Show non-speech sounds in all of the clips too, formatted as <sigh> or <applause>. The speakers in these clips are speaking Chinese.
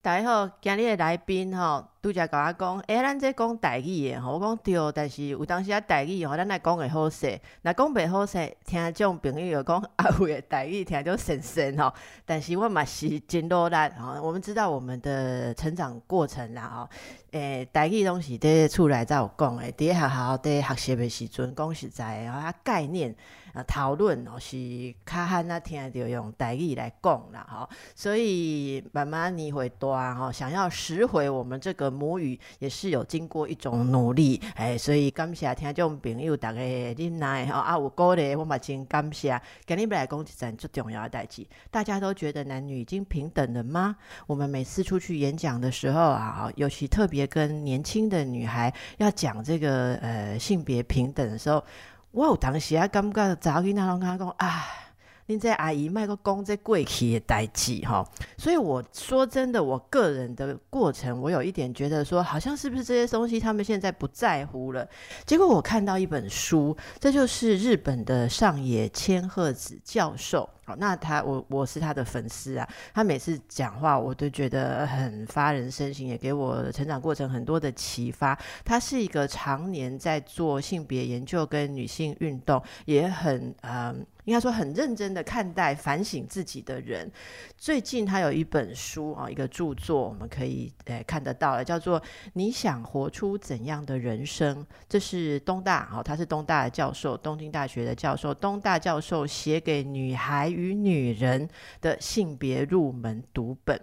大家好，今日的来宾吼，拄则甲我讲，诶，咱这讲台语的吼，我讲对，但是有当时啊台语吼，咱来讲会好势，若讲袂好势，听种朋友讲 <laughs> 阿慧的台语听着神神吼，但是我嘛是真努力吼，我们知道我们的成长过程啦吼，诶，台语拢是伫厝内才有讲诶，伫学校伫学习的时阵讲实在吼，啊概念。讨论哦，是较汉那听就用台语来讲啦，吼，所以慢慢你会多吼，想要拾回我们这个母语，也是有经过一种努力，哎，所以感谢听众朋友大家恁来吼，啊有鼓励，我嘛真感谢。今日来讲一件最重要的代志，大家都觉得男女已经平等了吗？我们每次出去演讲的时候啊，尤其特别跟年轻的女孩要讲这个呃性别平等的时候。我有当时啊，感觉查囡仔拢敢讲啊，恁这阿姨卖个讲这过去的代志哈，所以我说真的，我个人的过程，我有一点觉得说，好像是不是这些东西他们现在不在乎了？结果我看到一本书，这就是日本的上野千鹤子教授。好，那他我我是他的粉丝啊，他每次讲话我都觉得很发人深省，也给我成长过程很多的启发。他是一个常年在做性别研究跟女性运动，也很嗯。应该说很认真的看待、反省自己的人。最近他有一本书啊，一个著作，我们可以诶看得到了，叫做《你想活出怎样的人生》。这是东大哦，他是东大的教授，东京大学的教授，东大教授写给女孩与女人的性别入门读本。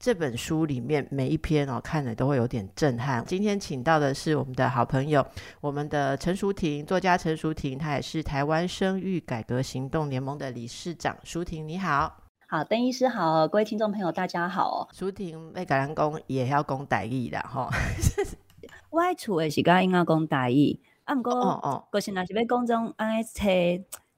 这本书里面每一篇哦，看了都会有点震撼。今天请到的是我们的好朋友，我们的陈淑婷作家陈淑婷，她也是台湾生育改革行动联盟的理事长。淑婷你好，好，邓医师好，各位听众朋友大家好。淑婷被感染工也要讲台语的哈，<laughs> 我厝的是讲应该讲台语，啊不过哦哦，可是那是要讲种安尼车。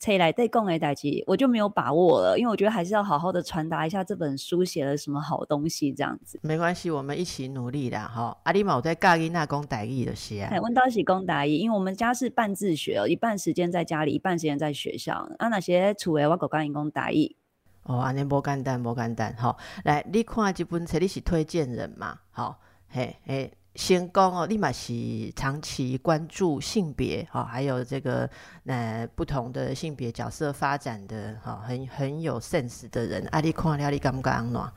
车来对共诶代志，我就没有把握了，因为我觉得还是要好好的传达一下这本书写了什么好东西，这样子。没关系，我们一起努力的哈。阿里毛在教伊那讲台语的是啊。问到是讲台语，因为我们家是半自学哦，一半时间在家里，一半时间在学校。啊，那些厝诶，我讲讲讲台语。哦，安尼无简单，无简单。好，来，你看这本册，你是推荐人嘛？好，嘿，嘿。先讲哦，立马是长期关注性别哈，还有这个呃不同的性别角色发展的哈，很很有 sense 的人。啊，你看了你感不感暖？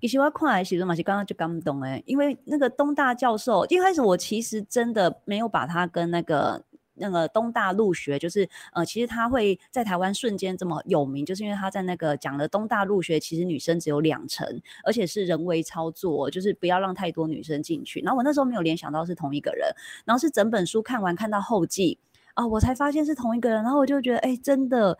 其实我看来时候嘛是刚刚就感动诶，因为那个东大教授一开始我其实真的没有把他跟那个。那个东大陆学就是呃，其实他会在台湾瞬间这么有名，就是因为他在那个讲了东大陆学，其实女生只有两成，而且是人为操作，就是不要让太多女生进去。然后我那时候没有联想到是同一个人，然后是整本书看完看到后记啊，我才发现是同一个人。然后我就觉得，哎，真的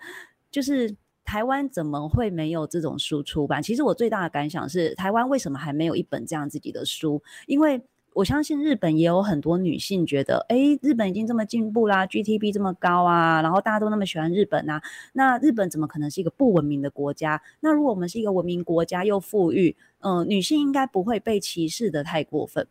就是台湾怎么会没有这种书出版？其实我最大的感想是，台湾为什么还没有一本这样自己的书？因为我相信日本也有很多女性觉得，哎，日本已经这么进步啦，GTP 这么高啊，然后大家都那么喜欢日本啊，那日本怎么可能是一个不文明的国家？那如果我们是一个文明国家又富裕，嗯，女性应该不会被歧视的太过分。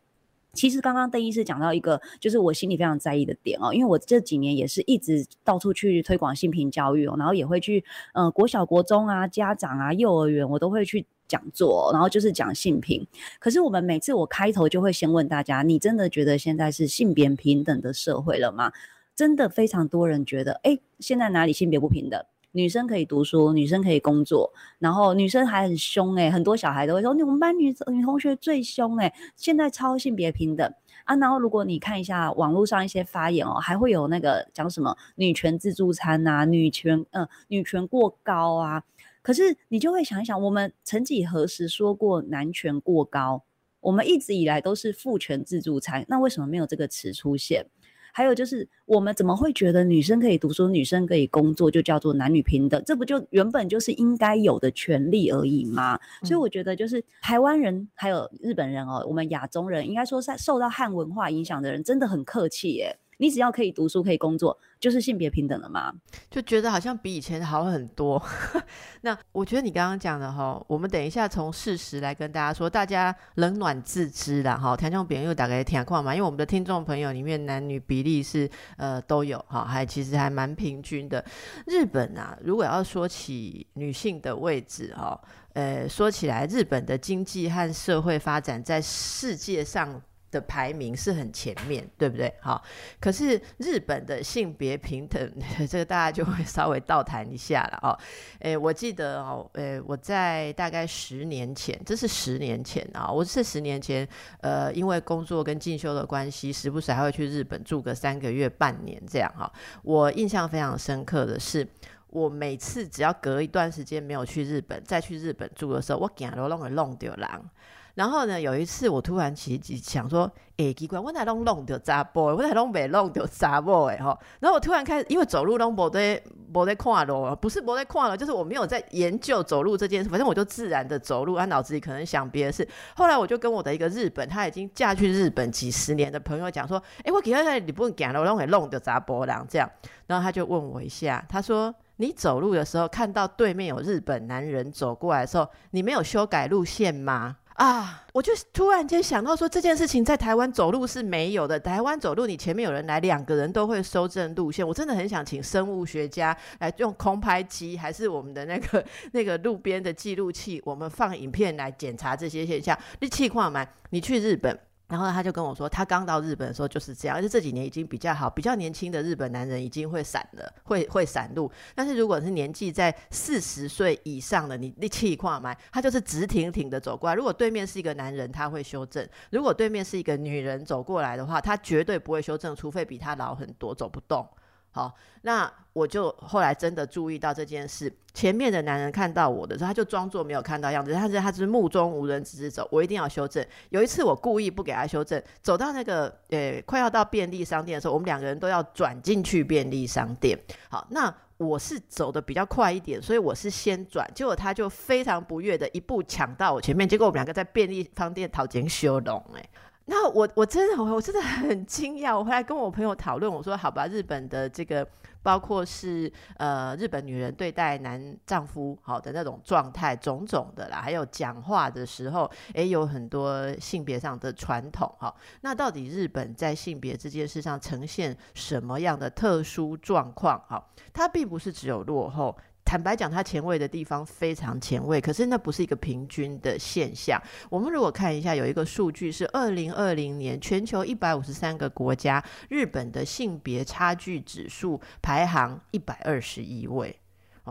其实刚刚邓医师讲到一个，就是我心里非常在意的点哦，因为我这几年也是一直到处去推广性平教育哦，然后也会去，嗯，国小、国中啊，家长啊，幼儿园，我都会去。讲座，然后就是讲性平。可是我们每次我开头就会先问大家：你真的觉得现在是性别平等的社会了吗？真的非常多人觉得，哎，现在哪里性别不平等？女生可以读书，女生可以工作，然后女生还很凶哎，很多小孩都会说，我们班女女同学最凶哎。现在超性别平等啊，然后如果你看一下网络上一些发言哦，还会有那个讲什么女权自助餐呐，女权嗯，女权过高啊。可是你就会想一想，我们曾几何时说过男权过高？我们一直以来都是父权自助餐，那为什么没有这个词出现？还有就是，我们怎么会觉得女生可以读书、女生可以工作就叫做男女平等？这不就原本就是应该有的权利而已吗？所以我觉得，就是台湾人还有日本人哦，我们亚中人应该说在受到汉文化影响的人真的很客气耶。你只要可以读书、可以工作，就是性别平等了吗？就觉得好像比以前好很多。<laughs> 那我觉得你刚刚讲的哈，我们等一下从事实来跟大家说，大家冷暖自知啦哈。听众朋友大概听况嘛，因为我们的听众朋友里面男女比例是呃都有哈，还其实还蛮平均的。日本啊，如果要说起女性的位置哈，呃，说起来日本的经济和社会发展在世界上。的排名是很前面，对不对？好，可是日本的性别平等，这个大家就会稍微倒谈一下了哦。诶，我记得哦，诶，我在大概十年前，这是十年前啊，我是十年前，呃，因为工作跟进修的关系，时不时还会去日本住个三个月、半年这样哈。我印象非常深刻的是，我每次只要隔一段时间没有去日本，再去日本住的时候，我行路拢会弄丢人。然后呢，有一次我突然起想说，哎，奇怪，我哪弄弄到查甫，我哪弄没弄到查甫哎哈。然后我突然开始，因为走路拢无在无在看咯，不是无在看了，就是我没有在研究走路这件事，反正我就自然的走路，他脑子里可能想别的事。后来我就跟我的一个日本，他已经嫁去日本几十年的朋友讲说，哎，我给他在你不用讲了，我弄会弄到查甫人这样。然后他就问我一下，他说，你走路的时候看到对面有日本男人走过来的时候，你没有修改路线吗？啊！我就突然间想到说，这件事情在台湾走路是没有的。台湾走路，你前面有人来，两个人都会修正路线。我真的很想请生物学家来用空拍机，还是我们的那个 <laughs> 那个路边的记录器，我们放影片来检查这些现象。你气况嘛，你去日本。然后他就跟我说，他刚到日本的时候就是这样，而且这几年已经比较好，比较年轻的日本男人已经会闪了，会会闪路。但是如果是年纪在四十岁以上的，你你气跨嘛，他就是直挺挺的走过来。如果对面是一个男人，他会修正；如果对面是一个女人走过来的话，他绝对不会修正，除非比他老很多，走不动。好，那我就后来真的注意到这件事。前面的男人看到我的时候，他就装作没有看到样子，他是他是目中无人，直直走。我一定要修正。有一次我故意不给他修正，走到那个呃快要到便利商店的时候，我们两个人都要转进去便利商店。好，那我是走的比较快一点，所以我是先转，结果他就非常不悦的一步抢到我前面，结果我们两个在便利商店讨钱修容哎。那我我真的我真的很惊讶，我回来跟我朋友讨论，我说好吧，日本的这个包括是呃日本女人对待男丈夫好的那种状态种种的啦，还有讲话的时候，诶，有很多性别上的传统哈。那到底日本在性别这件事上呈现什么样的特殊状况？哈，它并不是只有落后。坦白讲，它前卫的地方非常前卫，可是那不是一个平均的现象。我们如果看一下，有一个数据是二零二零年全球一百五十三个国家，日本的性别差距指数排行一百二十一位。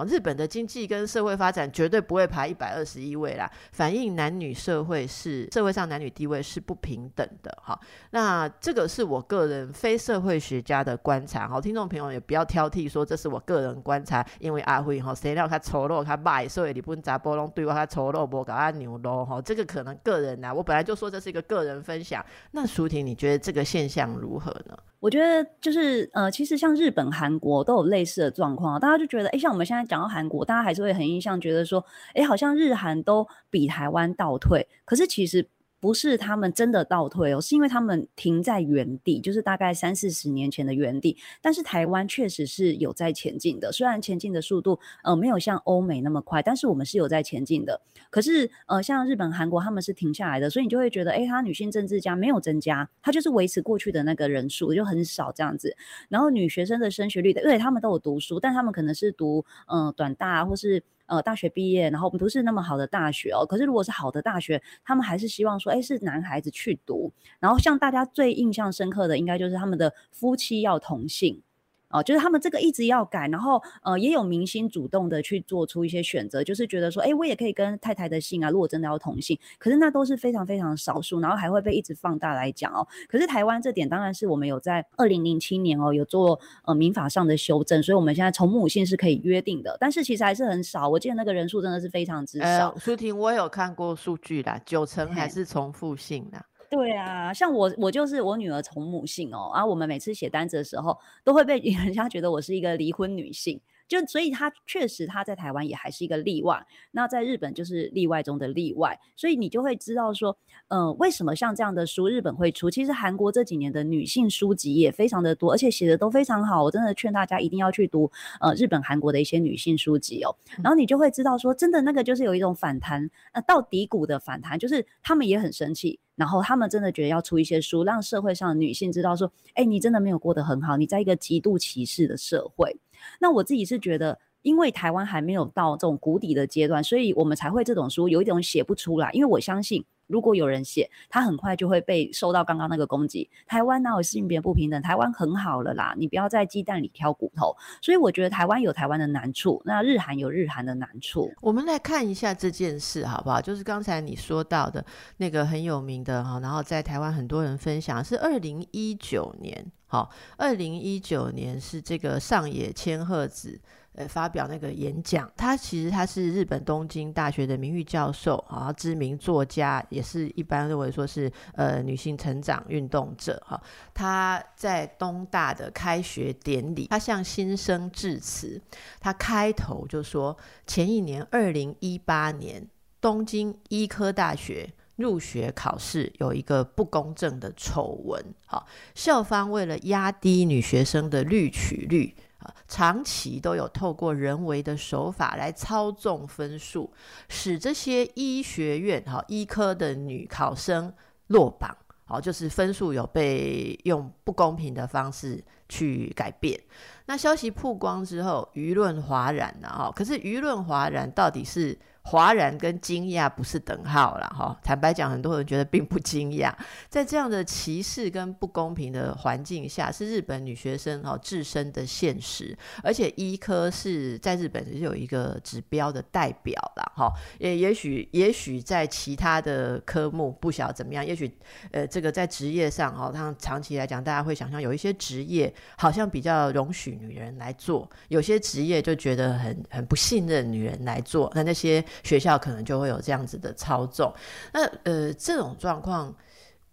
日本的经济跟社会发展绝对不会排一百二十一位啦，反映男女社会是社会上男女地位是不平等的哈。那这个是我个人非社会学家的观察哈，听众朋友也不要挑剔说这是我个人观察，因为阿辉哈谁料他丑陋他卖，所以你不能砸波龙对我他丑陋不搞他牛肉哈，这个可能个人呐，我本来就说这是一个个人分享。那舒婷，你觉得这个现象如何呢？我觉得就是呃，其实像日本、韩国都有类似的状况，大家就觉得，哎，像我们现在讲到韩国，大家还是会很印象，觉得说，哎，好像日韩都比台湾倒退，可是其实。不是他们真的倒退哦，是因为他们停在原地，就是大概三四十年前的原地。但是台湾确实是有在前进的，虽然前进的速度呃没有像欧美那么快，但是我们是有在前进的。可是呃像日本、韩国他们是停下来的，所以你就会觉得，哎，他女性政治家没有增加，他就是维持过去的那个人数就很少这样子。然后女学生的升学率的，因为他们都有读书，但他们可能是读嗯短大或是。呃，大学毕业，然后不是那么好的大学哦。可是如果是好的大学，他们还是希望说，哎，是男孩子去读。然后像大家最印象深刻的，应该就是他们的夫妻要同性。哦，就是他们这个一直要改，然后呃，也有明星主动的去做出一些选择，就是觉得说，哎，我也可以跟太太的姓啊，如果真的要同姓，可是那都是非常非常少数，然后还会被一直放大来讲哦。可是台湾这点当然是我们有在二零零七年哦有做呃民法上的修正，所以我们现在从母姓是可以约定的，但是其实还是很少，我记得那个人数真的是非常之少。舒婷，我有看过数据啦，九成还是重复性的。对啊，像我，我就是我女儿从母姓哦，啊我们每次写单子的时候，都会被人家觉得我是一个离婚女性。就所以他确实他在台湾也还是一个例外，那在日本就是例外中的例外，所以你就会知道说，呃，为什么像这样的书日本会出？其实韩国这几年的女性书籍也非常的多，而且写的都非常好。我真的劝大家一定要去读呃日本、韩国的一些女性书籍哦，然后你就会知道说，真的那个就是有一种反弹，呃，到底谷的反弹，就是他们也很生气，然后他们真的觉得要出一些书，让社会上的女性知道说，哎，你真的没有过得很好，你在一个极度歧视的社会。那我自己是觉得，因为台湾还没有到这种谷底的阶段，所以我们才会这种书有一种写不出来。因为我相信，如果有人写，他很快就会被受到刚刚那个攻击。台湾哪有性别不平等？台湾很好了啦，你不要在鸡蛋里挑骨头。所以我觉得台湾有台湾的难处，那日韩有日韩的难处。我们来看一下这件事好不好？就是刚才你说到的那个很有名的哈，然后在台湾很多人分享是二零一九年。好，二零一九年是这个上野千鹤子呃发表那个演讲，他其实他是日本东京大学的名誉教授啊，知名作家，也是一般认为说是呃女性成长运动者哈。他在东大的开学典礼，他向新生致辞，他开头就说，前一年二零一八年东京医科大学。入学考试有一个不公正的丑闻，好，校方为了压低女学生的录取率啊，长期都有透过人为的手法来操纵分数，使这些医学院哈医科的女考生落榜，好，就是分数有被用不公平的方式去改变。那消息曝光之后，舆论哗然了哈，可是舆论哗然到底是？哗然跟惊讶不是等号了哈，坦白讲，很多人觉得并不惊讶。<laughs> 在这样的歧视跟不公平的环境下，是日本女学生哈自身的现实。而且医科是在日本是有一个指标的代表了哈，也也许也许在其他的科目不晓得怎么样，也许呃这个在职业上哈，它长期来讲，大家会想象有一些职业好像比较容许女人来做，有些职业就觉得很很不信任女人来做，那那些。学校可能就会有这样子的操纵，那呃这种状况，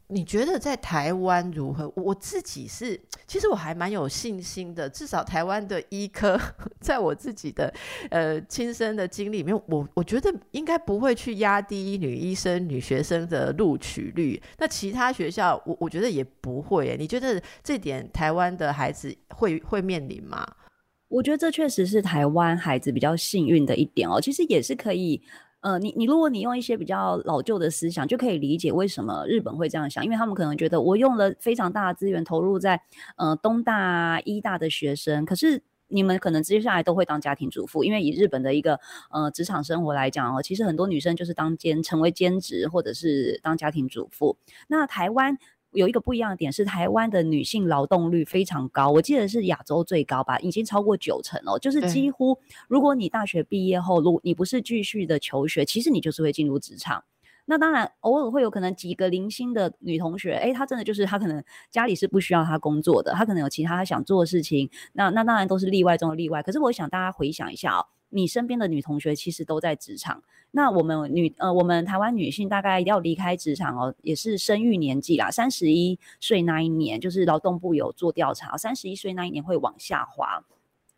你觉得在台湾如何？我自己是，其实我还蛮有信心的，至少台湾的医科，<laughs> 在我自己的呃亲身的经历里面，我我觉得应该不会去压低女医生、女学生的录取率。那其他学校，我我觉得也不会。你觉得这点台湾的孩子会会面临吗？我觉得这确实是台湾孩子比较幸运的一点哦。其实也是可以，呃，你你如果你用一些比较老旧的思想，就可以理解为什么日本会这样想，因为他们可能觉得我用了非常大的资源投入在呃东大、医大的学生，可是你们可能接下来都会当家庭主妇，因为以日本的一个呃职场生活来讲哦，其实很多女生就是当兼成为兼职或者是当家庭主妇。那台湾。有一个不一样的点是，台湾的女性劳动率非常高，我记得是亚洲最高吧，已经超过九成哦。就是几乎，如果你大学毕业后，如你不是继续的求学，其实你就是会进入职场。那当然，偶尔会有可能几个零星的女同学，哎，她真的就是她可能家里是不需要她工作的，她可能有其他想做的事情。那那当然都是例外中的例外。可是我想大家回想一下哦。你身边的女同学其实都在职场，那我们女呃，我们台湾女性大概要离开职场哦，也是生育年纪啦，三十一岁那一年，就是劳动部有做调查，三十一岁那一年会往下滑。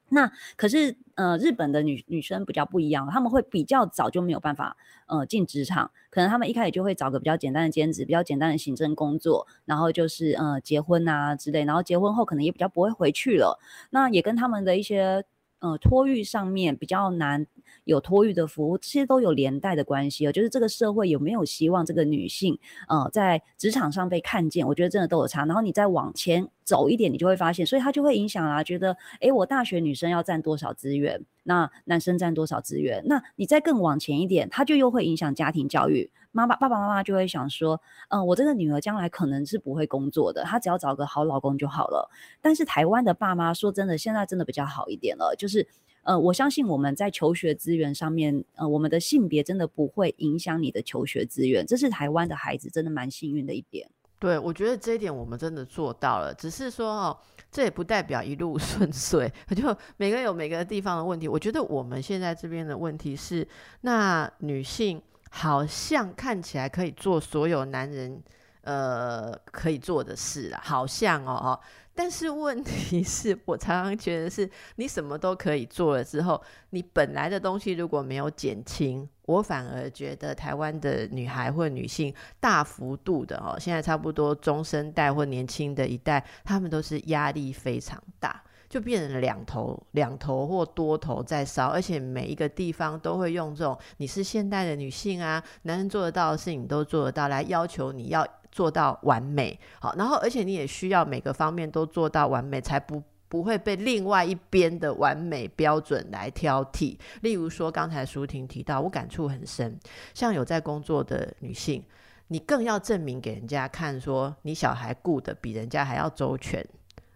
那可是呃，日本的女女生比较不一样，他们会比较早就没有办法呃进职场，可能他们一开始就会找个比较简单的兼职，比较简单的行政工作，然后就是呃结婚啊之类，然后结婚后可能也比较不会回去了。那也跟他们的一些。呃，托育上面比较难有托育的服务，这些都有连带的关系哦。就是这个社会有没有希望这个女性呃在职场上被看见，我觉得真的都有差。然后你再往前走一点，你就会发现，所以它就会影响啊。觉得诶，我大学女生要占多少资源，那男生占多少资源？那你再更往前一点，它就又会影响家庭教育。妈妈、爸爸妈妈就会想说，嗯，我这个女儿将来可能是不会工作的，她只要找个好老公就好了。但是台湾的爸妈说真的，现在真的比较好一点了，就是，呃，我相信我们在求学资源上面，呃，我们的性别真的不会影响你的求学资源，这是台湾的孩子真的蛮幸运的一点。对，我觉得这一点我们真的做到了，只是说哦，这也不代表一路 <laughs> 顺遂，就每个有每个地方的问题。我觉得我们现在这边的问题是，那女性。好像看起来可以做所有男人呃可以做的事啊，好像哦哦。但是问题是我常常觉得是，你什么都可以做了之后，你本来的东西如果没有减轻，我反而觉得台湾的女孩或女性大幅度的哦，现在差不多中生代或年轻的一代，他们都是压力非常大。就变成两头两头或多头在烧，而且每一个地方都会用这种你是现代的女性啊，男人做得到的事情都做得到，来要求你要做到完美。好，然后而且你也需要每个方面都做到完美，才不不会被另外一边的完美标准来挑剔。例如说，刚才舒婷提到，我感触很深，像有在工作的女性，你更要证明给人家看，说你小孩顾得比人家还要周全。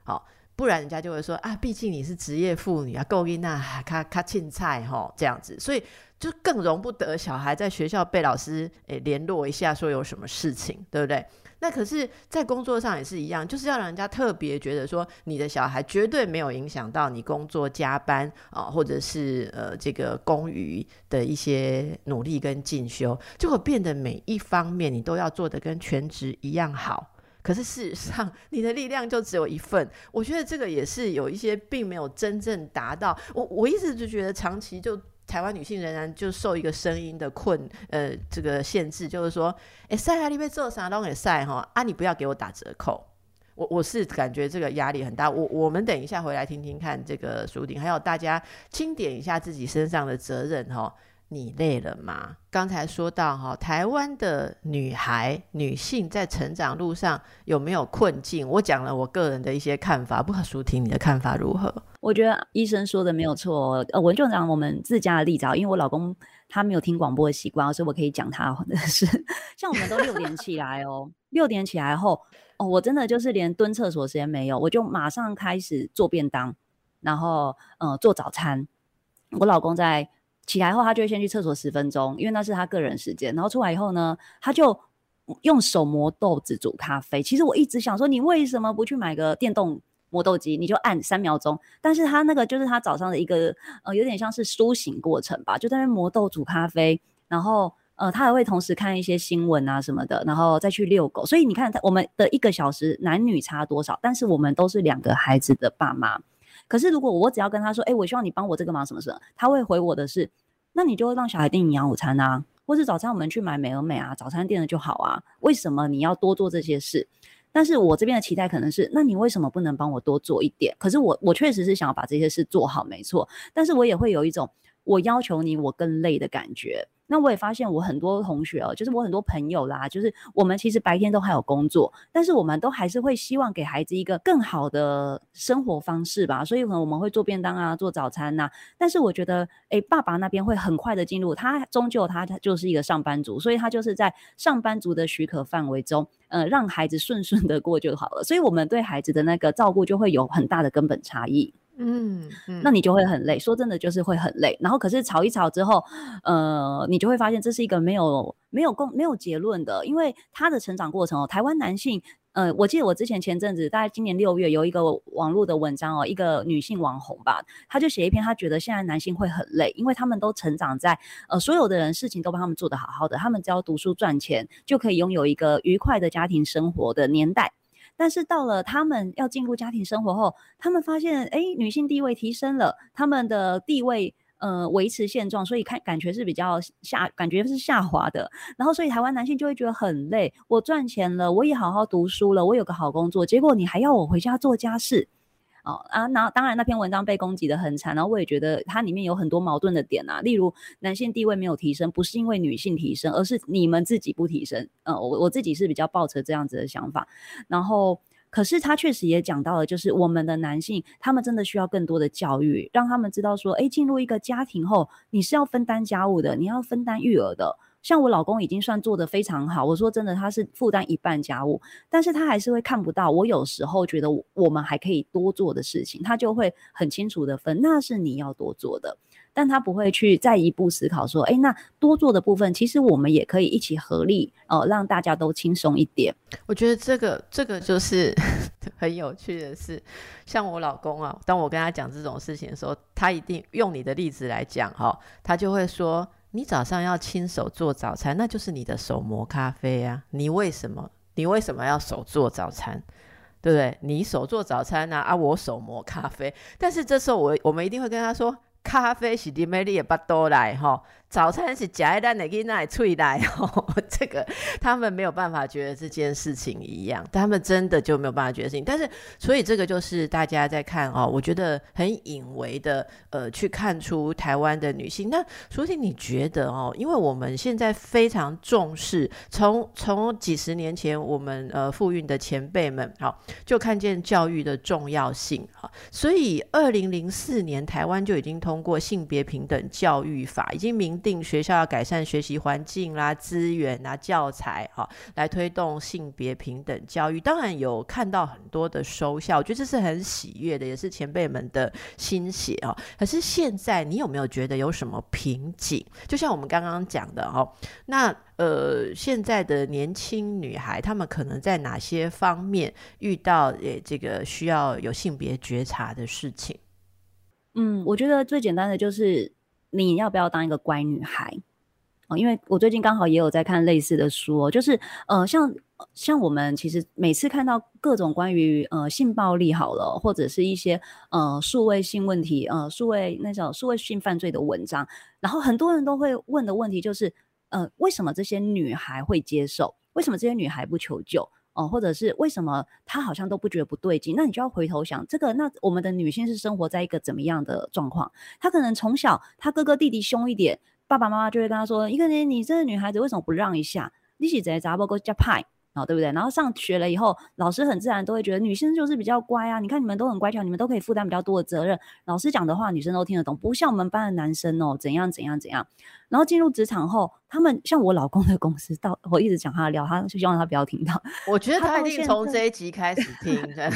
好。不然人家就会说啊，毕竟你是职业妇女啊，够音那卡卡青菜哈这样子，所以就更容不得小孩在学校被老师诶联络一下，说有什么事情，对不对？那可是，在工作上也是一样，就是要让人家特别觉得说，你的小孩绝对没有影响到你工作加班啊，或者是呃这个公余的一些努力跟进修，就会变得每一方面你都要做的跟全职一样好。可是事实上，你的力量就只有一份。<laughs> 我觉得这个也是有一些并没有真正达到。我我一直就觉得，长期就台湾女性仍然就受一个声音的困呃这个限制，就是说，哎，晒啊，你被做啥都给晒哈啊，你不要给我打折扣。我我是感觉这个压力很大。我我们等一下回来听听看这个书顶，还有大家清点一下自己身上的责任哈。你累了吗？刚才说到哈，台湾的女孩、女性在成长路上有没有困境？我讲了我个人的一些看法，不可舒婷，你的看法如何？我觉得医生说的没有错。呃，我就讲我们自家的例子啊，因为我老公他没有听广播的习惯，所以我可以讲他的是。<laughs> 像我们都六点起来哦，六点起来后哦，我真的就是连蹲厕所时间没有，我就马上开始做便当，然后呃做早餐。我老公在。起来后，他就会先去厕所十分钟，因为那是他个人时间。然后出来以后呢，他就用手磨豆子煮咖啡。其实我一直想说，你为什么不去买个电动磨豆机？你就按三秒钟。但是他那个就是他早上的一个呃，有点像是苏醒过程吧，就在那磨豆煮咖啡。然后呃，他还会同时看一些新闻啊什么的，然后再去遛狗。所以你看，我们的一个小时男女差多少？但是我们都是两个孩子的爸妈。可是，如果我只要跟他说，哎，我希望你帮我这个忙，什么事？他会回我的是，那你就会让小孩订营养午餐啊，或是早餐我们去买美而美啊，早餐店的就好啊。为什么你要多做这些事？但是我这边的期待可能是，那你为什么不能帮我多做一点？可是我我确实是想要把这些事做好，没错。但是我也会有一种我要求你，我更累的感觉。那我也发现，我很多同学哦，就是我很多朋友啦，就是我们其实白天都还有工作，但是我们都还是会希望给孩子一个更好的生活方式吧。所以可能我们会做便当啊，做早餐呐。但是我觉得，哎，爸爸那边会很快的进入，他终究他他就是一个上班族，所以他就是在上班族的许可范围中，呃，让孩子顺顺的过就好了。所以我们对孩子的那个照顾就会有很大的根本差异。嗯，那你就会很累。说真的，就是会很累。然后，可是吵一吵之后，呃，你就会发现这是一个没有没有共没有结论的，因为他的成长过程哦。台湾男性，呃，我记得我之前前阵子，大概今年六月有一个网络的文章哦，一个女性网红吧，她就写一篇，她觉得现在男性会很累，因为他们都成长在呃所有的人事情都帮他们做得好好的，他们只要读书赚钱就可以拥有一个愉快的家庭生活的年代。但是到了他们要进入家庭生活后，他们发现，哎，女性地位提升了，他们的地位，呃，维持现状，所以看感觉是比较下，感觉是下滑的。然后，所以台湾男性就会觉得很累。我赚钱了，我也好好读书了，我有个好工作，结果你还要我回家做家事。哦啊，那当然那篇文章被攻击的很惨，然后我也觉得它里面有很多矛盾的点啊，例如男性地位没有提升，不是因为女性提升，而是你们自己不提升。嗯，我我自己是比较抱持这样子的想法，然后可是他确实也讲到了，就是我们的男性他们真的需要更多的教育，让他们知道说，哎，进入一个家庭后，你是要分担家务的，你要分担育儿的。像我老公已经算做的非常好，我说真的，他是负担一半家务，但是他还是会看不到。我有时候觉得我们还可以多做的事情，他就会很清楚的分，那是你要多做的，但他不会去再一步思考说，哎，那多做的部分，其实我们也可以一起合力，呃，让大家都轻松一点。我觉得这个这个就是 <laughs> 很有趣的事。像我老公啊，当我跟他讲这种事情的时候，他一定用你的例子来讲哈，他就会说。你早上要亲手做早餐，那就是你的手磨咖啡啊！你为什么？你为什么要手做早餐？对不对？你手做早餐啊，啊，我手磨咖啡。但是这时候我我们一定会跟他说，咖啡是滴美丽也不多来哈。早餐是夹一单的给那脆来哦，这个他们没有办法觉得这件事情一样，他们真的就没有办法觉得事情。但是，所以这个就是大家在看哦，我觉得很隐微的呃，去看出台湾的女性。那所以你觉得哦，因为我们现在非常重视，从从几十年前我们呃妇运的前辈们好就看见教育的重要性哈，所以二零零四年台湾就已经通过性别平等教育法，已经明。定学校要改善学习环境啦、资源啊、教材哈，来推动性别平等教育。当然有看到很多的收效，我觉得这是很喜悦的，也是前辈们的心血啊。可是现在你有没有觉得有什么瓶颈？就像我们刚刚讲的哦，那呃，现在的年轻女孩，她们可能在哪些方面遇到诶这个需要有性别觉察的事情？嗯，我觉得最简单的就是。你要不要当一个乖女孩？哦，因为我最近刚好也有在看类似的书，就是呃，像像我们其实每次看到各种关于呃性暴力好了，或者是一些呃数位性问题，呃数位那种数位性犯罪的文章，然后很多人都会问的问题就是，呃，为什么这些女孩会接受？为什么这些女孩不求救？哦，或者是为什么他好像都不觉得不对劲？那你就要回头想，这个那我们的女性是生活在一个怎么样的状况？她可能从小她哥哥弟弟凶一点，爸爸妈妈就会跟她说：“一个人你这个女孩子为什么不让一下？你是在杂波哥加派。”哦，对不对？然后上学了以后，老师很自然都会觉得女生就是比较乖啊。你看你们都很乖巧，你们都可以负担比较多的责任。老师讲的话，女生都听得懂，不像我们班的男生哦，怎样怎样怎样。然后进入职场后，他们像我老公的公司，到我一直讲他的料，他就希望他不要听到。<laughs> 我觉得他一定从这一集开始听。<laughs> <laughs> 对，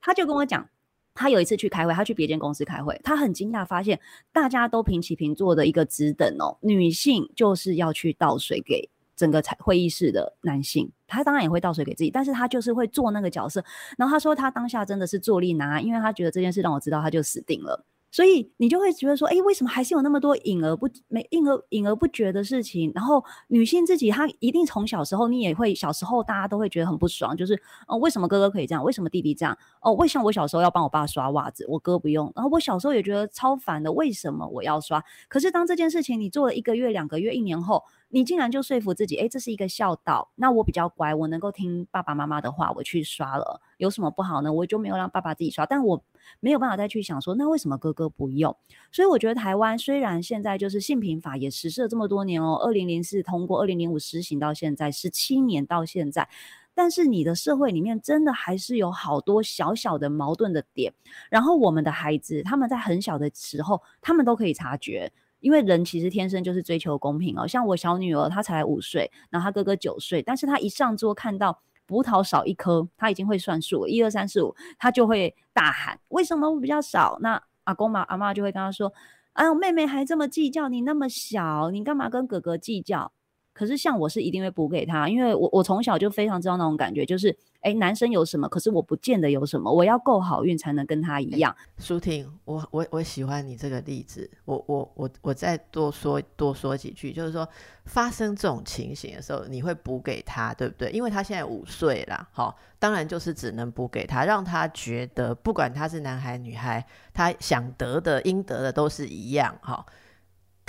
他就跟我讲，他有一次去开会，他去别间公司开会，他很惊讶发现大家都平起平坐的一个职等哦，女性就是要去倒水给。整个会议室的男性，他当然也会倒水给自己，但是他就是会做那个角色。然后他说，他当下真的是坐立难安，因为他觉得这件事让我知道，他就死定了。所以你就会觉得说，哎，为什么还是有那么多隐而不没隐而隐而不觉的事情？然后女性自己，她一定从小时候，你也会小时候，大家都会觉得很不爽，就是哦，为什么哥哥可以这样？为什么弟弟这样？哦，为什么我小时候要帮我爸刷袜子，我哥不用？然后我小时候也觉得超烦的，为什么我要刷？可是当这件事情你做了一个月、两个月、一年后，你竟然就说服自己，哎，这是一个孝道，那我比较乖，我能够听爸爸妈妈的话，我去刷了，有什么不好呢？我就没有让爸爸自己刷，但我。没有办法再去想说，那为什么哥哥不用？所以我觉得台湾虽然现在就是性平法也实施了这么多年哦，二零零四通过，二零零五实行到现在十七年到现在，但是你的社会里面真的还是有好多小小的矛盾的点。然后我们的孩子他们在很小的时候，他们都可以察觉，因为人其实天生就是追求公平哦。像我小女儿，她才五岁，然后她哥哥九岁，但是她一上桌看到。葡萄少一颗，他已经会算数，一二三四五，他就会大喊：“为什么我比较少？”那阿公嘛、阿妈就会跟他说：“哎呦，妹妹还这么计较，你那么小，你干嘛跟哥哥计较？”可是像我是一定会补给他，因为我我从小就非常知道那种感觉，就是哎，男生有什么，可是我不见得有什么，我要够好运才能跟他一样。舒婷，我我我喜欢你这个例子，我我我我再多说多说几句，就是说发生这种情形的时候，你会补给他，对不对？因为他现在五岁了，好，当然就是只能补给他，让他觉得不管他是男孩女孩，他想得的应得的都是一样，哈。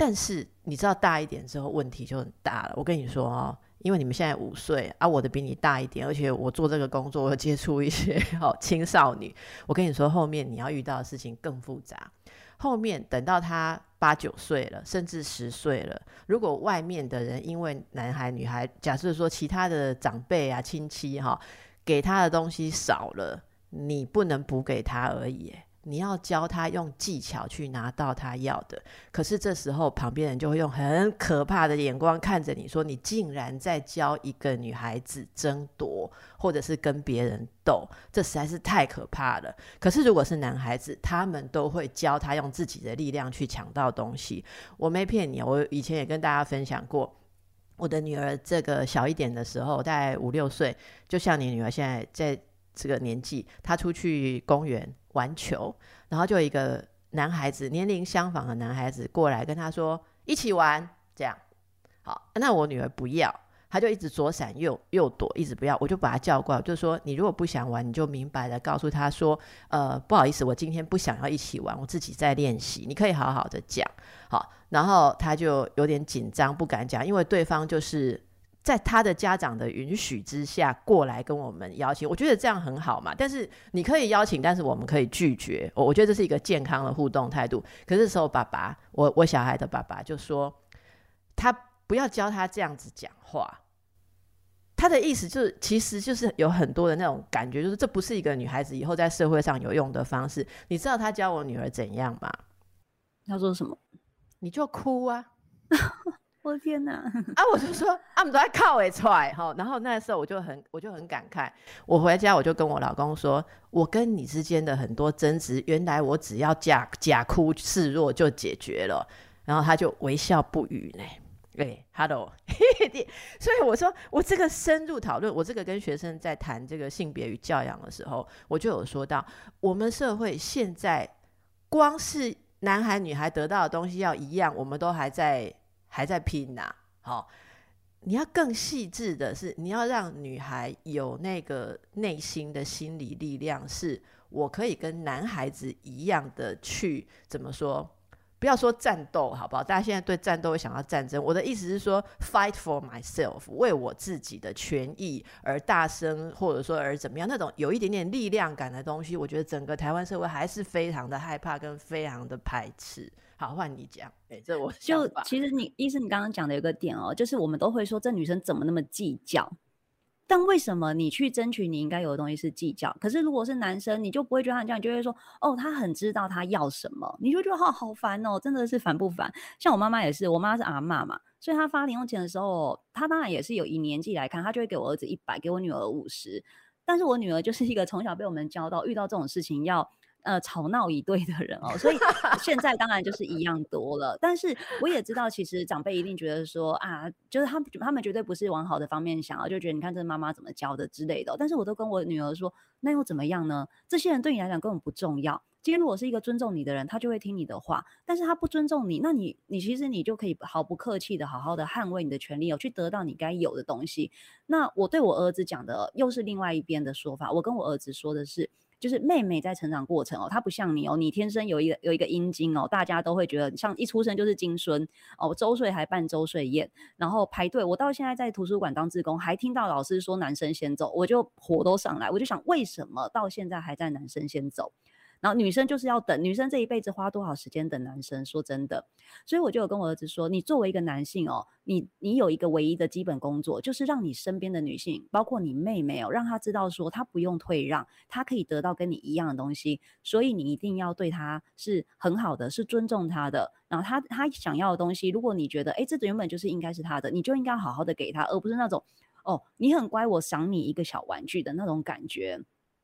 但是你知道大一点之后问题就很大了。我跟你说哦，因为你们现在五岁啊，我的比你大一点，而且我做这个工作，我接触一些哦青少年。我跟你说，后面你要遇到的事情更复杂。后面等到他八九岁了，甚至十岁了，如果外面的人因为男孩女孩，假设说其他的长辈啊亲戚哈，给他的东西少了，你不能补给他而已。你要教他用技巧去拿到他要的，可是这时候旁边人就会用很可怕的眼光看着你说：“你竟然在教一个女孩子争夺，或者是跟别人斗，这实在是太可怕了。”可是如果是男孩子，他们都会教他用自己的力量去抢到东西。我没骗你，我以前也跟大家分享过，我的女儿这个小一点的时候，大概五六岁，就像你女儿现在在这个年纪，她出去公园。玩球，然后就有一个男孩子，年龄相仿的男孩子过来跟他说：“一起玩。”这样好，那我女儿不要，他就一直左闪右右躲，一直不要，我就把他叫过来，就说你如果不想玩，你就明白的告诉他说，呃，不好意思，我今天不想要一起玩，我自己在练习，你可以好好的讲，好，然后他就有点紧张，不敢讲，因为对方就是在他的家长的允许之下过来跟我们邀请，我觉得这样很好嘛，但是你可以邀请，但是我们可以拒绝，我我觉得这是一个健康的互动态度。可是时候爸爸，我我小孩的爸爸就说，他不要教他这样子讲话。他的意思就是，其实就是有很多的那种感觉，就是这不是一个女孩子以后在社会上有用的方式。你知道他教我女儿怎样吗？他说什么？你就哭啊！<laughs> 我天哪！啊，我就说他，们都在靠尾出来哈。然后那时候我就很，我就很感慨。我回家我就跟我老公说，我跟你之间的很多争执，原来我只要假假哭示弱就解决了。然后他就微笑不语呢。对，Hello，<laughs> 所以我说我这个深入讨论，我这个跟学生在谈这个性别与教养的时候，我就有说到，我们社会现在光是男孩女孩得到的东西要一样，我们都还在还在拼呐。好，你要更细致的是，你要让女孩有那个内心的心理力量，是我可以跟男孩子一样的去怎么说？不要说战斗，好不好？大家现在对战斗会想到战争。我的意思是说，fight for myself，为我自己的权益而大声，或者说而怎么样，那种有一点点力量感的东西，我觉得整个台湾社会还是非常的害怕跟非常的排斥。好，换你讲。哎，这我就其实你意思，你刚刚讲的有个点哦，就是我们都会说这女生怎么那么计较。但为什么你去争取你应该有的东西是计较？可是如果是男生，你就不会觉得他这样，你就会说哦，他很知道他要什么，你就觉得好好烦哦，真的是烦不烦？像我妈妈也是，我妈是阿妈嘛，所以她发零用钱的时候，她当然也是有以年纪来看，她就会给我儿子一百，给我女儿五十。但是我女儿就是一个从小被我们教到，遇到这种事情要。呃，吵闹一对的人哦，所以现在当然就是一样多了。但是我也知道，其实长辈一定觉得说啊，就是他们他们绝对不是往好的方面想啊，就觉得你看这妈妈怎么教的之类的。但是我都跟我女儿说，那又怎么样呢？这些人对你来讲根本不重要。今天如果是一个尊重你的人，他就会听你的话。但是他不尊重你，那你你其实你就可以毫不客气的好好的捍卫你的权利，哦，去得到你该有的东西。那我对我儿子讲的又是另外一边的说法。我跟我儿子说的是。就是妹妹在成长过程哦，她不像你哦，你天生有一个有一个阴茎哦，大家都会觉得像一出生就是金孙哦，周岁还办周岁宴，然后排队。我到现在在图书馆当志工，还听到老师说男生先走，我就火都上来，我就想为什么到现在还在男生先走？然后女生就是要等，女生这一辈子花多少时间等男生？说真的，所以我就有跟我儿子说，你作为一个男性哦，你你有一个唯一的基本工作，就是让你身边的女性，包括你妹妹哦，让她知道说她不用退让，她可以得到跟你一样的东西，所以你一定要对她是很好的，是尊重她的。然后她她想要的东西，如果你觉得哎，这原本就是应该是她的，你就应该好好的给她，而不是那种哦，你很乖，我赏你一个小玩具的那种感觉。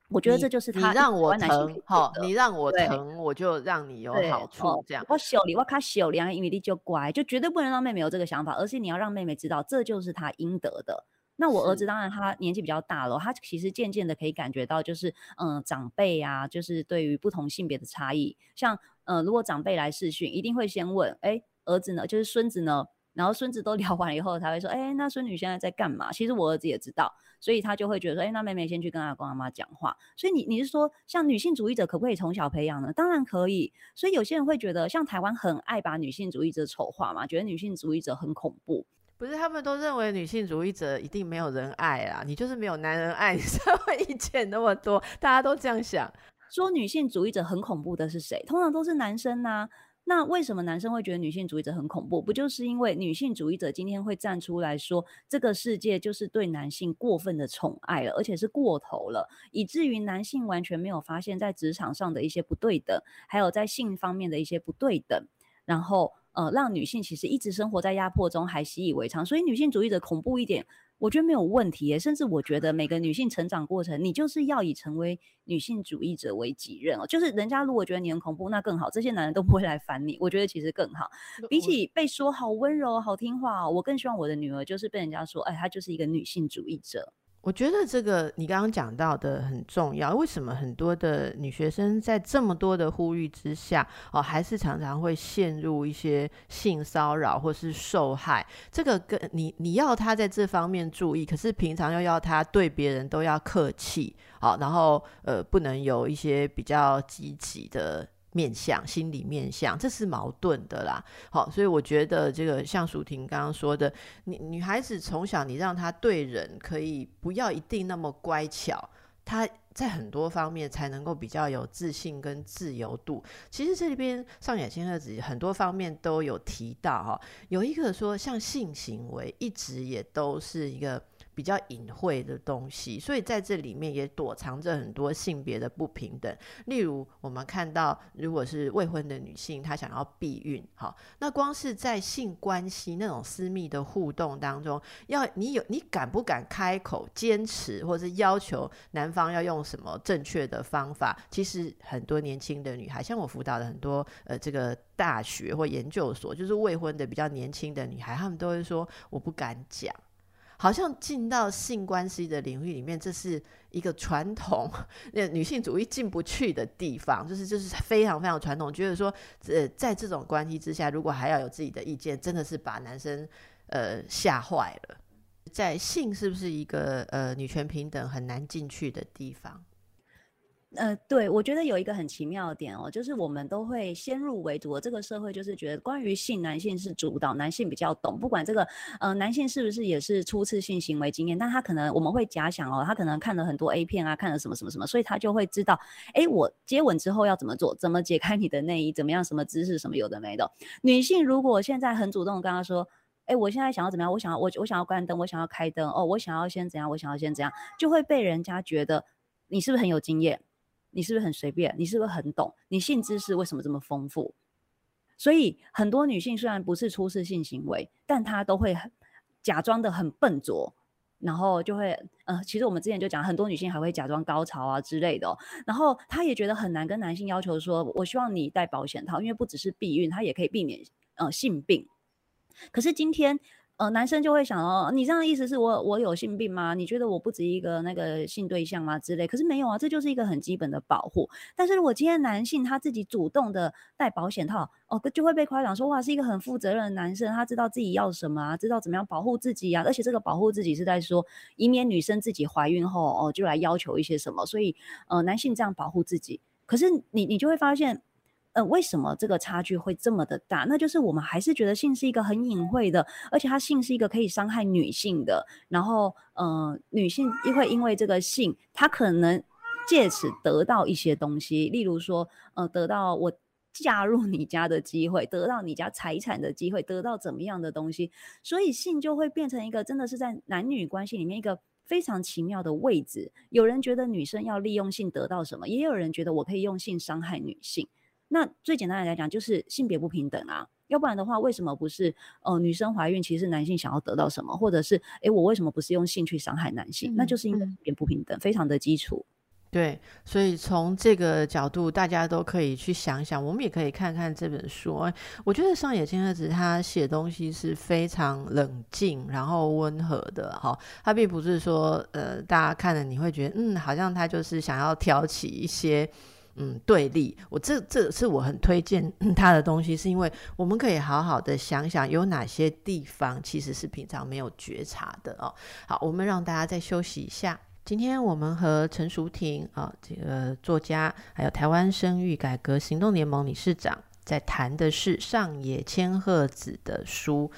我觉得这就是他让我疼，好，你让我疼，我就让你有好处，这样。我小你，我卡小你，因为你就乖，就绝对不能让妹妹有这个想法，而是你要让妹妹知道，这就是她应得的。那我儿子当然他年纪比较大了，他其实渐渐的可以感觉到，就是嗯，长辈啊，就是对于不同性别的差异，像嗯，如果长辈来试训，一定会先问，哎，儿子呢，就是孙子呢。然后孙子都 <laughs> 聊完以后，才会说：“哎，那孙女现在在干嘛？”其实我儿子也知道，所以他就会觉得说：“哎，那妹妹先去跟阿公阿妈讲话。”所以你你是说，像女性主义者可不可以从小培养呢？当然可以。所以有些人会觉得，像台湾很爱把女性主义者丑化嘛，觉得女性主义者很恐怖。不是，他们都认为女性主义者一定没有人爱啊，你就是没有男人爱，你才会意见那么多，大家都这样想。说女性主义者很恐怖的是谁？通常都是男生呐。那为什么男生会觉得女性主义者很恐怖？不就是因为女性主义者今天会站出来说，这个世界就是对男性过分的宠爱了，而且是过头了，以至于男性完全没有发现，在职场上的一些不对等，还有在性方面的一些不对等，然后呃，让女性其实一直生活在压迫中，还习以为常。所以女性主义者恐怖一点。我觉得没有问题，甚至我觉得每个女性成长过程，你就是要以成为女性主义者为己任哦。就是人家如果觉得你很恐怖，那更好，这些男人都不会来烦你。我觉得其实更好，比起被说好温柔、好听话，我更希望我的女儿就是被人家说，哎，她就是一个女性主义者。我觉得这个你刚刚讲到的很重要。为什么很多的女学生在这么多的呼吁之下，哦，还是常常会陷入一些性骚扰或是受害？这个跟你你要她在这方面注意，可是平常又要她对别人都要客气，好，然后呃，不能有一些比较积极的。面相、心理面相，这是矛盾的啦。好，所以我觉得这个像淑婷刚刚说的，女女孩子从小你让她对人可以不要一定那么乖巧，她在很多方面才能够比较有自信跟自由度。其实这里边上野千鹤子很多方面都有提到哈，有一个说像性行为一直也都是一个。比较隐晦的东西，所以在这里面也躲藏着很多性别的不平等。例如，我们看到，如果是未婚的女性，她想要避孕，好，那光是在性关系那种私密的互动当中，要你有你敢不敢开口坚持，或者是要求男方要用什么正确的方法？其实很多年轻的女孩，像我辅导的很多呃这个大学或研究所，就是未婚的比较年轻的女孩，她们都会说我不敢讲。好像进到性关系的领域里面，这是一个传统，那女性主义进不去的地方，就是就是非常非常传统，觉得说，呃，在这种关系之下，如果还要有自己的意见，真的是把男生呃吓坏了。在性是不是一个呃女权平等很难进去的地方？呃，对，我觉得有一个很奇妙的点哦，就是我们都会先入为主的这个社会，就是觉得关于性，男性是主导，男性比较懂。不管这个，呃，男性是不是也是初次性行为经验，但他可能我们会假想哦，他可能看了很多 A 片啊，看了什么什么什么，所以他就会知道，哎，我接吻之后要怎么做，怎么解开你的内衣，怎么样，什么姿势，什么有的没的。女性如果现在很主动跟他说，哎，我现在想要怎么样，我想要我我想要关灯，我想要开灯，哦，我想要先怎样，我想要先怎样，就会被人家觉得你是不是很有经验。你是不是很随便？你是不是很懂？你性知识为什么这么丰富？所以很多女性虽然不是初次性行为，但她都会假装的很笨拙，然后就会呃，其实我们之前就讲，很多女性还会假装高潮啊之类的。然后她也觉得很难跟男性要求说，我希望你戴保险套，因为不只是避孕，它也可以避免呃性病。可是今天。呃，男生就会想哦，你这样的意思是我我有性病吗？你觉得我不止一个那个性对象吗？之类，可是没有啊，这就是一个很基本的保护。但是如果今天男性他自己主动的戴保险套，哦，就会被夸奖说哇，是一个很负责任的男生，他知道自己要什么啊，知道怎么样保护自己啊，而且这个保护自己是在说，以免女生自己怀孕后哦，就来要求一些什么，所以呃，男性这样保护自己，可是你你就会发现。呃，为什么这个差距会这么的大？那就是我们还是觉得性是一个很隐晦的，而且它性是一个可以伤害女性的。然后，呃，女性因为因为这个性，她可能借此得到一些东西，例如说，呃，得到我嫁入你家的机会，得到你家财产的机会，得到怎么样的东西？所以性就会变成一个真的是在男女关系里面一个非常奇妙的位置。有人觉得女生要利用性得到什么，也有人觉得我可以用性伤害女性。那最简单的来讲，就是性别不平等啊，要不然的话，为什么不是？呃，女生怀孕其实男性想要得到什么，或者是，诶，我为什么不是用性去伤害男性？那就是因为性别不平等，非常的基础。对，所以从这个角度，大家都可以去想想，我们也可以看看这本书。我觉得上野千鹤子他写东西是非常冷静，然后温和的哈。他并不是说，呃，大家看了你会觉得，嗯，好像他就是想要挑起一些。嗯，对立，我这这是我很推荐他的东西，是因为我们可以好好的想想有哪些地方其实是平常没有觉察的哦。好，我们让大家再休息一下。今天我们和陈淑婷啊，这个作家，还有台湾生育改革行动联盟理事长，在谈的是上野千鹤子的书，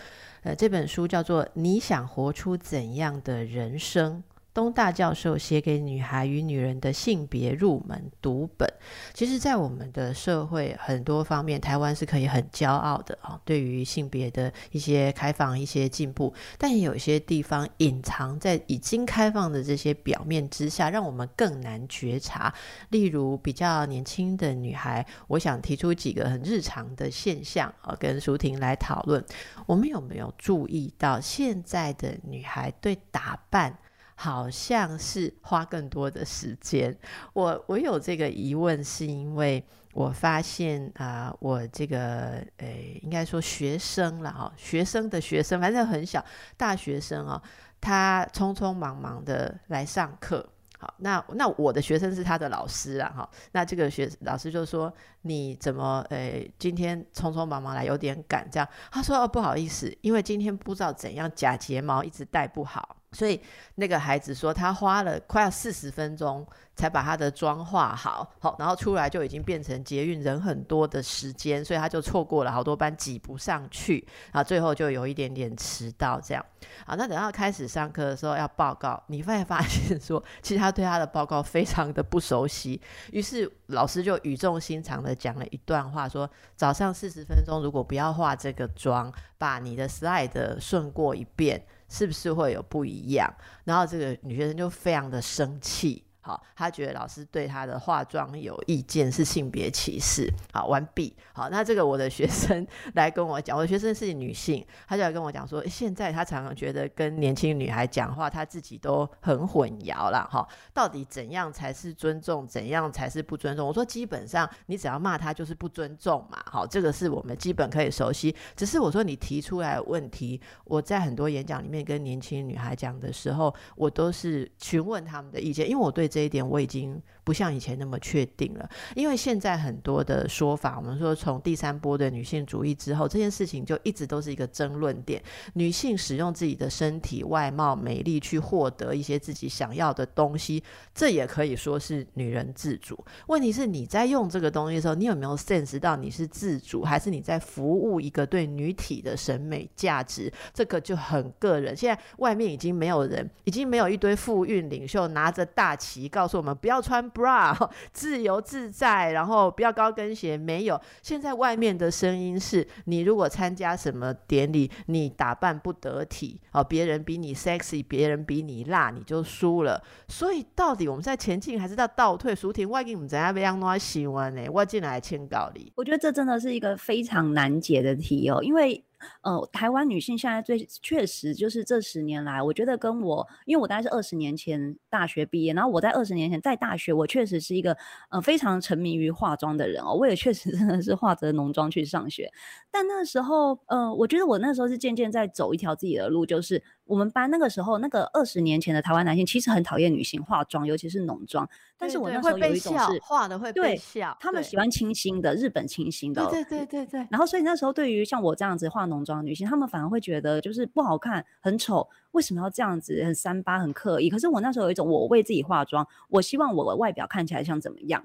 呃，这本书叫做《你想活出怎样的人生》。东大教授写给女孩与女人的性别入门读本，其实，在我们的社会很多方面，台湾是可以很骄傲的啊。对于性别的一些开放、一些进步，但也有一些地方隐藏在已经开放的这些表面之下，让我们更难觉察。例如，比较年轻的女孩，我想提出几个很日常的现象啊，跟舒婷来讨论。我们有没有注意到现在的女孩对打扮？好像是花更多的时间。我我有这个疑问，是因为我发现啊，我这个诶，应该说学生了哈，学生的学生，反正很小，大学生啊，他匆匆忙忙的来上课。好，那那我的学生是他的老师啊，哈，那这个学老师就说你怎么诶今天匆匆忙忙来有点赶这样，他说哦不好意思，因为今天不知道怎样假睫毛一直戴不好。所以那个孩子说，他花了快要四十分钟才把他的妆化好，好，然后出来就已经变成捷运人很多的时间，所以他就错过了好多班，挤不上去，啊，最后就有一点点迟到这样。啊，那等到开始上课的时候要报告，你会发现说，其实他对他的报告非常的不熟悉，于是老师就语重心长的讲了一段话，说早上四十分钟如果不要化这个妆，把你的 slide 顺过一遍。是不是会有不一样？然后这个女学生就非常的生气。好，他觉得老师对他的化妆有意见，是性别歧视。好，完毕。好，那这个我的学生 <laughs> 来跟我讲，我的学生是女性，他就来跟我讲说，现在他常常觉得跟年轻女孩讲话，他自己都很混淆了。哈，到底怎样才是尊重，怎样才是不尊重？我说，基本上你只要骂他就是不尊重嘛。好，这个是我们基本可以熟悉。只是我说你提出来问题，我在很多演讲里面跟年轻女孩讲的时候，我都是询问他们的意见，因为我对这。这一点我已经。不像以前那么确定了，因为现在很多的说法，我们说从第三波的女性主义之后，这件事情就一直都是一个争论点。女性使用自己的身体、外貌、美丽去获得一些自己想要的东西，这也可以说是女人自主。问题是你在用这个东西的时候，你有没有 sense 到你是自主，还是你在服务一个对女体的审美价值？这个就很个人。现在外面已经没有人，已经没有一堆妇运领袖拿着大旗告诉我们不要穿。Bra <laughs> 自由自在，然后不要高跟鞋。没有，现在外面的声音是你如果参加什么典礼，你打扮不得体哦，别人比你 sexy，别人比你辣，你就输了。所以到底我们在前进还是在倒退？苏婷，外给你们怎样被样弄喜欢呢？我进来签稿里，我觉得这真的是一个非常难解的题哦，因为。呃，台湾女性现在最确实就是这十年来，我觉得跟我，因为我大概是二十年前大学毕业，然后我在二十年前在大学，我确实是一个呃非常沉迷于化妆的人哦，我也确实 <laughs> 真的是化着浓妆去上学，但那时候，呃，我觉得我那时候是渐渐在走一条自己的路，就是。我们班那个时候，那个二十年前的台湾男性其实很讨厌女性化妆，尤其是浓妆。但是我那时候有一种是化的会被笑，他们喜欢清新的，日本清新的。对对对对。然后所以那时候对于像我这样子化浓妆的女性，他们反而会觉得就是不好看、很丑，为什么要这样子很三八、很刻意？可是我那时候有一种，我为自己化妆，我希望我的外表看起来像怎么样。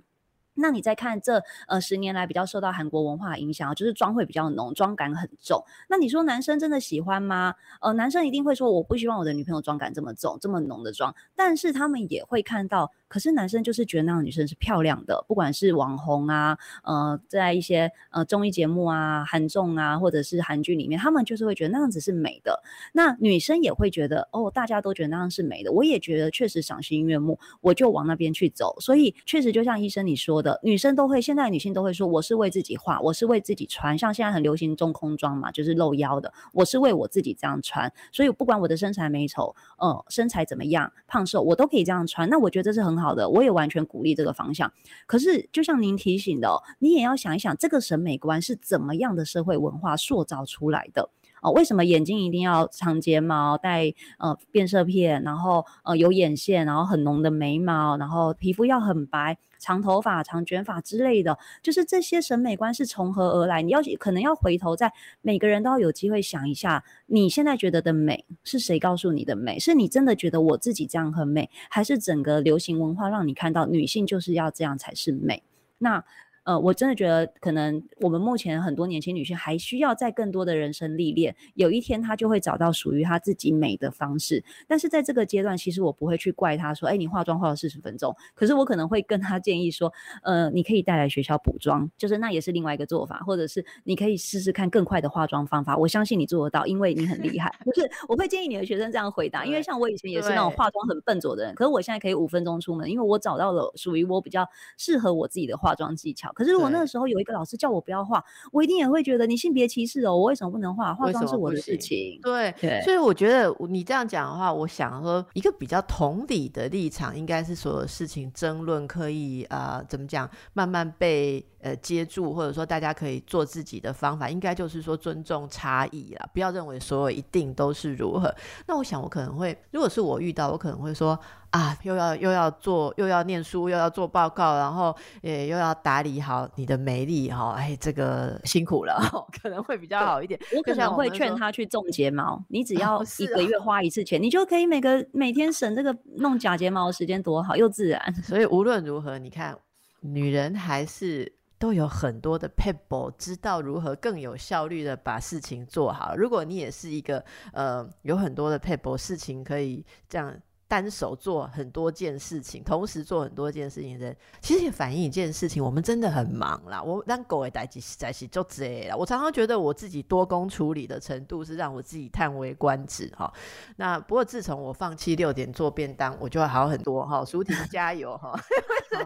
那你再看这呃十年来比较受到韩国文化影响，就是妆会比较浓，妆感很重。那你说男生真的喜欢吗？呃，男生一定会说我不希望我的女朋友妆感这么重，这么浓的妆。但是他们也会看到。可是男生就是觉得那样女生是漂亮的，不管是网红啊，呃，在一些呃综艺节目啊、韩综啊，或者是韩剧里面，他们就是会觉得那样子是美的。那女生也会觉得，哦，大家都觉得那样是美的，我也觉得确实赏心悦目，我就往那边去走。所以确实就像医生你说的，女生都会，现在女性都会说，我是为自己画，我是为自己穿。像现在很流行中空装嘛，就是露腰的，我是为我自己这样穿。所以不管我的身材美丑，呃，身材怎么样，胖瘦，我都可以这样穿。那我觉得这是很好。好的，我也完全鼓励这个方向。可是，就像您提醒的，你也要想一想，这个审美观是怎么样的社会文化塑造出来的。哦，为什么眼睛一定要长睫毛、戴呃变色片，然后呃有眼线，然后很浓的眉毛，然后皮肤要很白、长头发、长卷发之类的？就是这些审美观是从何而来？你要可能要回头，在每个人都要有机会想一下，你现在觉得的美是谁告诉你的美？是你真的觉得我自己这样很美，还是整个流行文化让你看到女性就是要这样才是美？那？呃，我真的觉得可能我们目前很多年轻女性还需要在更多的人生历练，有一天她就会找到属于她自己美的方式。但是在这个阶段，其实我不会去怪她说，哎，你化妆化了四十分钟。可是我可能会跟她建议说，呃，你可以带来学校补妆，就是那也是另外一个做法，或者是你可以试试看更快的化妆方法。我相信你做得到，因为你很厉害。就是我会建议你的学生这样回答，因为像我以前也是那种化妆很笨拙的人，可是我现在可以五分钟出门，因为我找到了属于我比较适合我自己的化妆技巧。可是如果那个时候有一个老师叫我不要画，我一定也会觉得你性别歧视哦，我为什么不能画？化妆是我的事情。对，所以我觉得你这样讲的话，我想说一个比较同理的立场，应该是所有事情争论可以啊，怎么讲，慢慢被呃接住，或者说大家可以做自己的方法，应该就是说尊重差异啦，不要认为所有一定都是如何。那我想我可能会，如果是我遇到，我可能会说。啊，又要又要做，又要念书，又要做报告，然后也又要打理好你的美丽哈，哎，这个辛苦了，<laughs> 可能会比较好一点。我可能会劝他去种睫毛，你只要一个月花一次钱，你就可以每个每天省这个弄假睫毛的时间，多好又自然。所以无论如何，你看，女人还是都有很多的 people，知道如何更有效率的把事情做好。如果你也是一个呃有很多的 people，事情可以这样。单手做很多件事情，同时做很多件事情的人，其实也反映一件事情：我们真的很忙啦。我让狗也待机在起就这了。我常常觉得我自己多工处理的程度是让我自己叹为观止哈。那不过自从我放弃六点做便当，我就会好很多哈。舒婷 <laughs> 加油哈！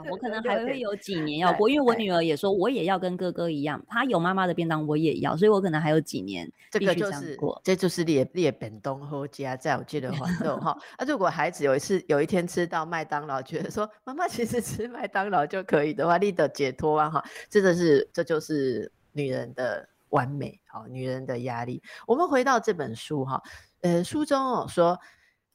我可能还会有几年要过，因为我女儿也说我也要跟哥哥一样，她有妈妈的便当我也要，所以我可能还有几年这个就是这就是列列本东和家在我记得环豆哈。啊，如果孩子。有一次，有一天吃到麦当劳，觉得说妈妈其实吃麦当劳就可以的话，立得解脱啊！哈，真的是这就是女人的完美，好，女人的压力。我们回到这本书哈，呃，书中哦说，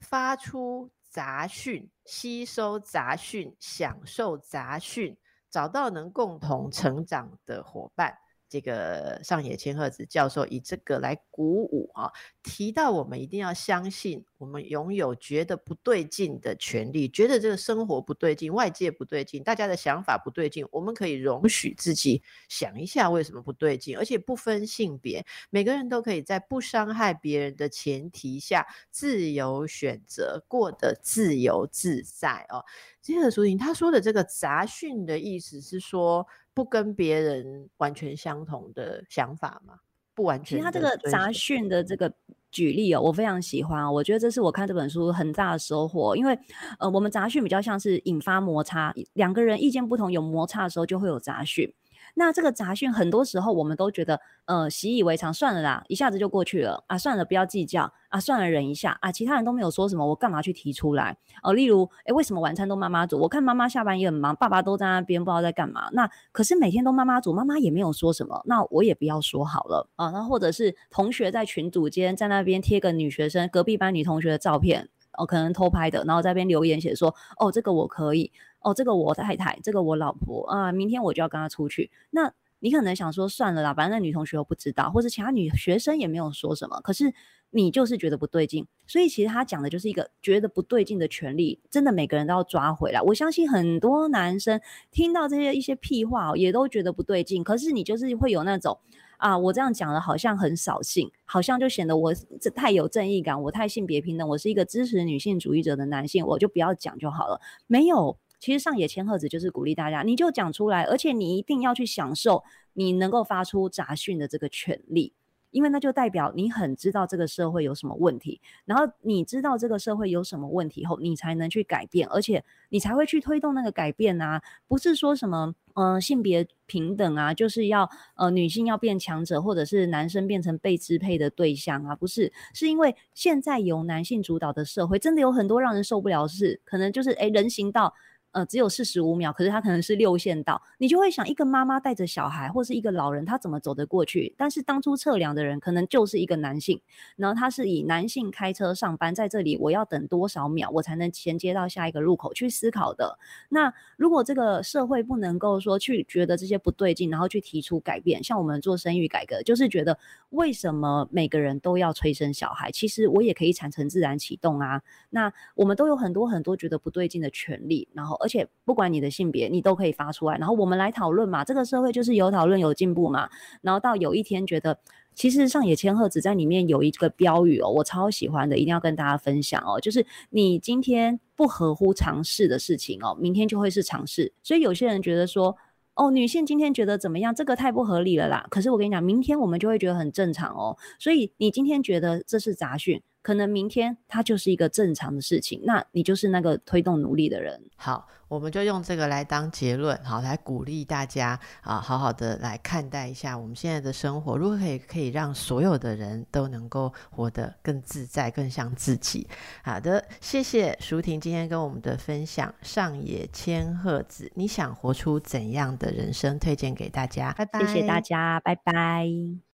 发出杂讯，吸收杂讯，享受杂讯，找到能共同成长的伙伴。这个上野千鹤子教授以这个来鼓舞啊，提到我们一定要相信，我们拥有觉得不对劲的权利，觉得这个生活不对劲，外界不对劲，大家的想法不对劲，我们可以容许自己想一下为什么不对劲，而且不分性别，每个人都可以在不伤害别人的前提下，自由选择，过得自由自在哦。这个苏婷他说的这个杂讯的意思是说。不跟别人完全相同的想法吗？不完全。其实他这个杂讯的这个举例哦，我非常喜欢。我觉得这是我看这本书很大的收获，因为呃，我们杂讯比较像是引发摩擦，两个人意见不同有摩擦的时候就会有杂讯。那这个杂讯很多时候我们都觉得，呃，习以为常，算了啦，一下子就过去了啊，算了，不要计较啊，算了，忍一下啊，其他人都没有说什么，我干嘛去提出来？哦，例如，诶，为什么晚餐都妈妈煮？我看妈妈下班也很忙，爸爸都在那边不知道在干嘛。那可是每天都妈妈煮，妈妈也没有说什么，那我也不要说好了啊。那或者是同学在群组间在那边贴个女学生隔壁班女同学的照片，哦，可能偷拍的，然后在那边留言写说，哦，这个我可以。哦，这个我太太，这个我老婆啊，明天我就要跟她出去。那你可能想说算了啦，反正那女同学又不知道，或者其他女学生也没有说什么。可是你就是觉得不对劲，所以其实他讲的就是一个觉得不对劲的权利，真的每个人都要抓回来。我相信很多男生听到这些一些屁话，也都觉得不对劲。可是你就是会有那种啊，我这样讲的好像很扫兴，好像就显得我这太有正义感，我太性别平等，我是一个支持女性主义者的男性，我就不要讲就好了。没有。其实上野千鹤子就是鼓励大家，你就讲出来，而且你一定要去享受你能够发出杂讯的这个权利，因为那就代表你很知道这个社会有什么问题，然后你知道这个社会有什么问题后，你才能去改变，而且你才会去推动那个改变啊！不是说什么嗯性别平等啊，就是要呃女性要变强者，或者是男生变成被支配的对象啊，不是，是因为现在由男性主导的社会，真的有很多让人受不了的事，可能就是诶人行道。呃，只有四十五秒，可是他可能是六线道，你就会想，一个妈妈带着小孩，或是一个老人，他怎么走得过去？但是当初测量的人可能就是一个男性，然后他是以男性开车上班，在这里我要等多少秒，我才能衔接到下一个路口去思考的。那如果这个社会不能够说去觉得这些不对劲，然后去提出改变，像我们做生育改革，就是觉得为什么每个人都要催生小孩？其实我也可以产生自然启动啊。那我们都有很多很多觉得不对劲的权利，然后。而且不管你的性别，你都可以发出来，然后我们来讨论嘛。这个社会就是有讨论有进步嘛。然后到有一天觉得，其实上野千鹤子在里面有一个标语哦，我超喜欢的，一定要跟大家分享哦。就是你今天不合乎常识的事情哦，明天就会是常识。所以有些人觉得说，哦，女性今天觉得怎么样？这个太不合理了啦。可是我跟你讲，明天我们就会觉得很正常哦。所以你今天觉得这是杂讯。可能明天它就是一个正常的事情，那你就是那个推动努力的人。好，我们就用这个来当结论，好，来鼓励大家啊，好好的来看待一下我们现在的生活，如何可以可以让所有的人都能够活得更自在、更像自己。好的，谢谢舒婷今天跟我们的分享。上野千鹤子，你想活出怎样的人生？推荐给大家，拜拜。谢谢大家，拜拜。